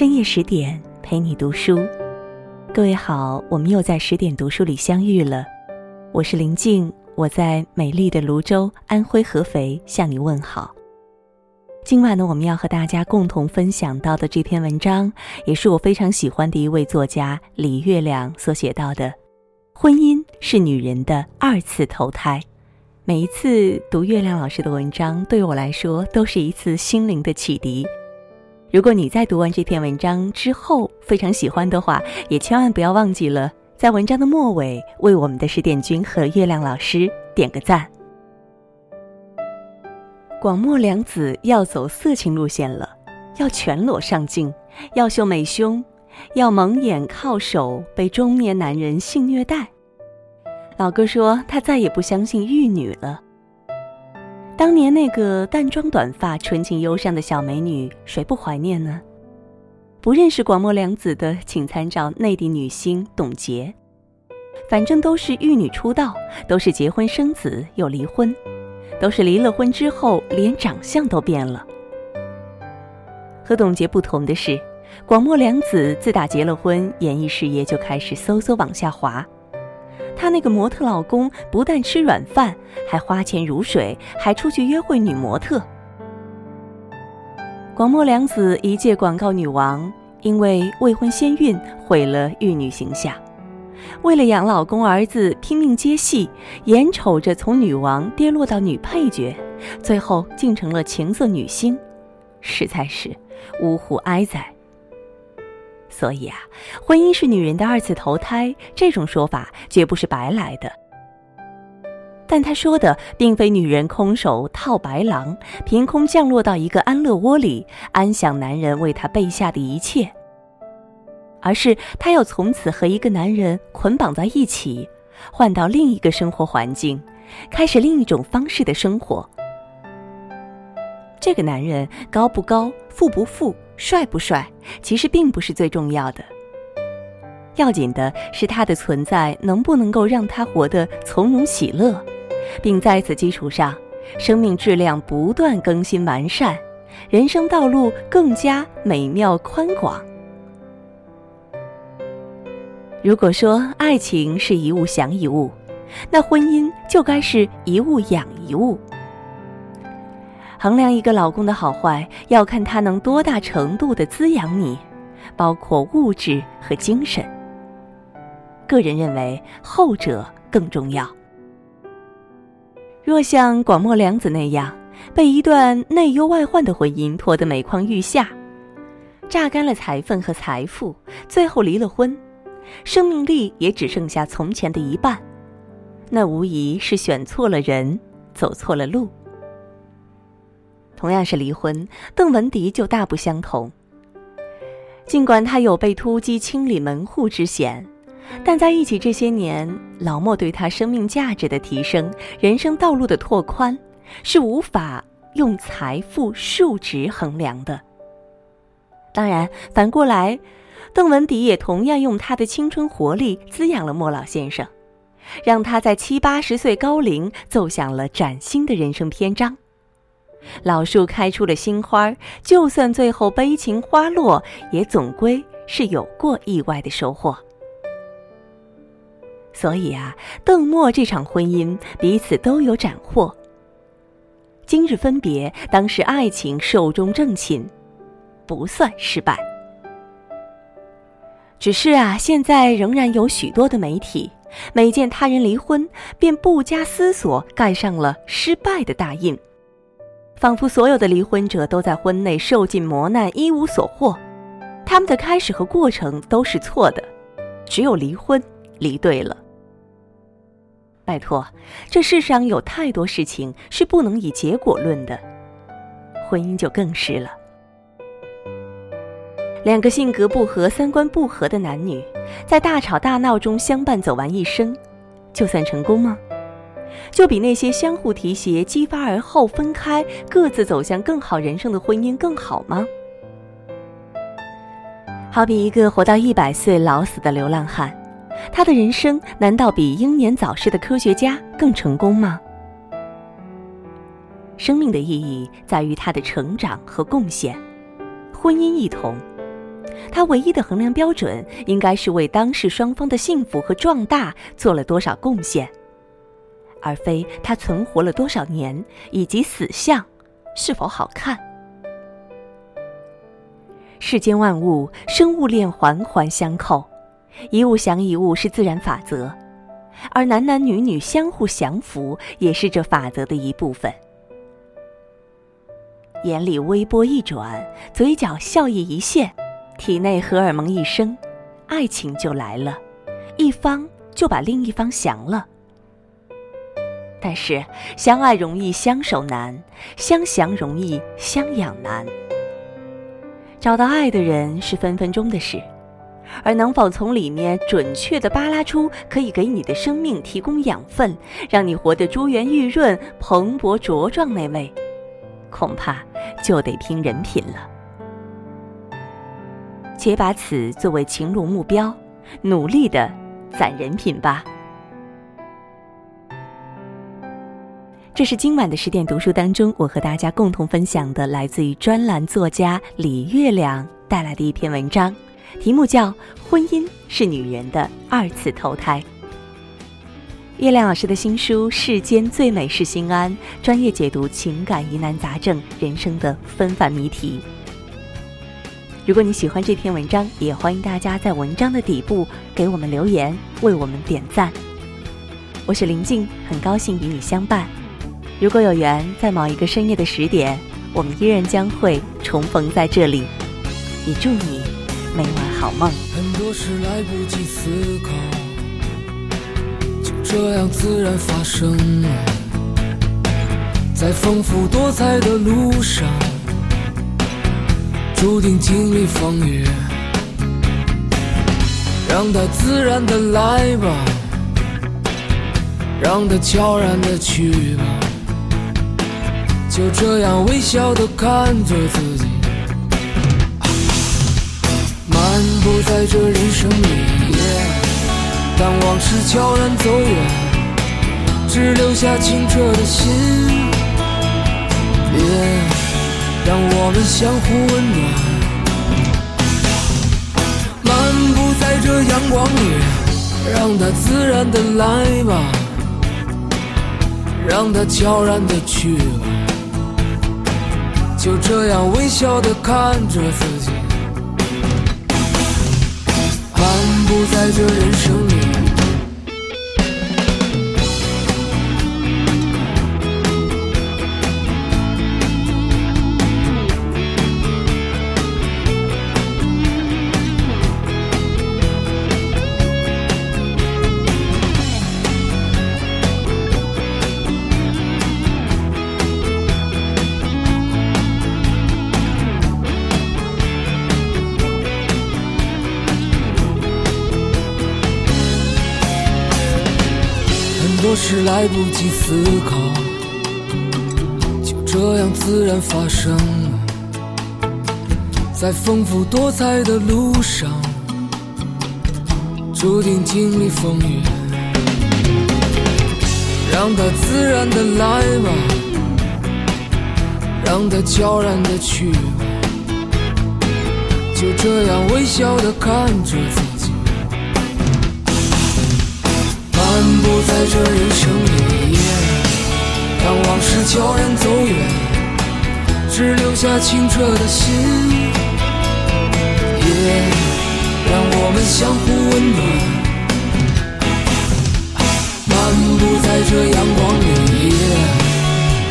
深夜十点陪你读书，各位好，我们又在十点读书里相遇了。我是林静，我在美丽的泸州，安徽合肥向你问好。今晚呢，我们要和大家共同分享到的这篇文章，也是我非常喜欢的一位作家李月亮所写到的：婚姻是女人的二次投胎。每一次读月亮老师的文章，对我来说都是一次心灵的启迪。如果你在读完这篇文章之后非常喜欢的话，也千万不要忘记了在文章的末尾为我们的十点君和月亮老师点个赞。广末凉子要走色情路线了，要全裸上镜，要秀美胸，要蒙眼靠手，被中年男人性虐待。老哥说他再也不相信玉女了。当年那个淡妆短发、纯情忧伤的小美女，谁不怀念呢？不认识广末凉子的，请参照内地女星董洁。反正都是玉女出道，都是结婚生子又离婚，都是离了婚之后连长相都变了。和董洁不同的是，广末凉子自打结了婚，演艺事业就开始嗖嗖往下滑。她那个模特老公不但吃软饭，还花钱如水，还出去约会女模特。广末凉子一届广告女王，因为未婚先孕毁了玉女形象，为了养老公儿子拼命接戏，眼瞅着从女王跌落到女配角，最后竟成了情色女星，实在是呜呼哀哉。所以啊，婚姻是女人的二次投胎，这种说法绝不是白来的。但他说的并非女人空手套白狼，凭空降落到一个安乐窝里，安享男人为她备下的一切，而是她要从此和一个男人捆绑在一起，换到另一个生活环境，开始另一种方式的生活。这个男人高不高，富不富？帅不帅，其实并不是最重要的。要紧的是他的存在能不能够让他活得从容喜乐，并在此基础上，生命质量不断更新完善，人生道路更加美妙宽广。如果说爱情是一物降一物，那婚姻就该是一物养一物。衡量一个老公的好坏，要看他能多大程度的滋养你，包括物质和精神。个人认为后者更重要。若像广末凉子那样，被一段内忧外患的婚姻拖得每况愈下，榨干了财分和财富，最后离了婚，生命力也只剩下从前的一半，那无疑是选错了人，走错了路。同样是离婚，邓文迪就大不相同。尽管他有被突击清理门户之嫌，但在一起这些年，老莫对他生命价值的提升、人生道路的拓宽，是无法用财富数值衡量的。当然，反过来，邓文迪也同样用他的青春活力滋养了莫老先生，让他在七八十岁高龄奏响了崭新的人生篇章。老树开出了新花，就算最后悲情花落，也总归是有过意外的收获。所以啊，邓墨这场婚姻彼此都有斩获。今日分别，当是爱情寿终正寝，不算失败。只是啊，现在仍然有许多的媒体，每见他人离婚，便不加思索盖上了失败的大印。仿佛所有的离婚者都在婚内受尽磨难，一无所获。他们的开始和过程都是错的，只有离婚离对了。拜托，这世上有太多事情是不能以结果论的，婚姻就更是了。两个性格不合、三观不合的男女，在大吵大闹中相伴走完一生，就算成功吗？就比那些相互提携、激发而后分开、各自走向更好人生的婚姻更好吗？好比一个活到一百岁老死的流浪汉，他的人生难道比英年早逝的科学家更成功吗？生命的意义在于他的成长和贡献，婚姻一同，他唯一的衡量标准应该是为当事双方的幸福和壮大做了多少贡献，而非他存活了多少年以及死相是否好看。世间万物，生物链环环相扣，一物降一物是自然法则，而男男女女相互降服也是这法则的一部分。眼里微波一转，嘴角笑意一现。体内荷尔蒙一升，爱情就来了，一方就把另一方降了。但是相爱容易相守难，相降容易相养难。找到爱的人是分分钟的事，而能否从里面准确的扒拉出可以给你的生命提供养分，让你活得珠圆玉润、蓬勃茁壮那位，恐怕就得拼人品了。且把此作为情路目标，努力的攒人品吧。这是今晚的十点读书当中，我和大家共同分享的，来自于专栏作家李月亮带来的一篇文章，题目叫《婚姻是女人的二次投胎》。月亮老师的新书《世间最美是心安》，专业解读情感疑难杂症、人生的纷繁谜题。如果你喜欢这篇文章，也欢迎大家在文章的底部给我们留言，为我们点赞。我是林静，很高兴与你相伴。如果有缘，在某一个深夜的十点，我们依然将会重逢在这里。也祝你每晚好梦。很多事来不及思考，就这样自然发生了，在丰富多彩的路上。注定经历风雨，让它自然的来吧，让它悄然的去吧，就这样微笑的看着自己，漫步在这人生里，当往事悄然走远，只留下清澈的心。让我们相互温暖，漫步在这阳光里，让它自然的来吧，让它悄然的去吧，就这样微笑的看着自己，漫步在这人生里。我是来不及思考，就这样自然发生。在丰富多彩的路上，注定经历风雨。让它自然的来吧，让它悄然的去吧，就这样微笑的看着自己。在这人生里，当往事悄然走远，只留下清澈的心。夜，让我们相互温暖。漫步在这阳光里，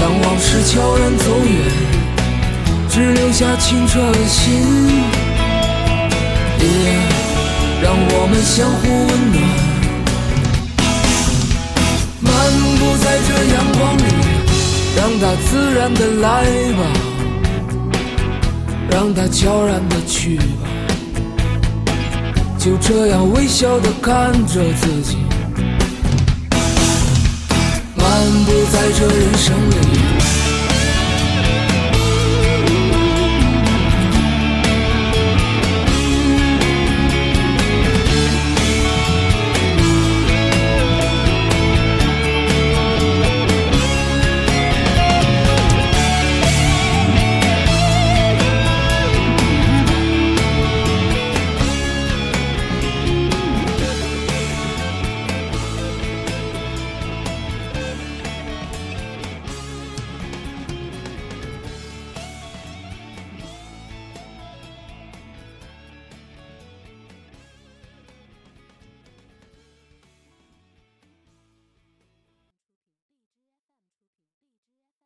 当往事悄然走远，只留下清澈的心。夜，让我们相互温暖。让它自然的来吧，让它悄然的去吧，就这样微笑的看着自己，漫步在这人生里。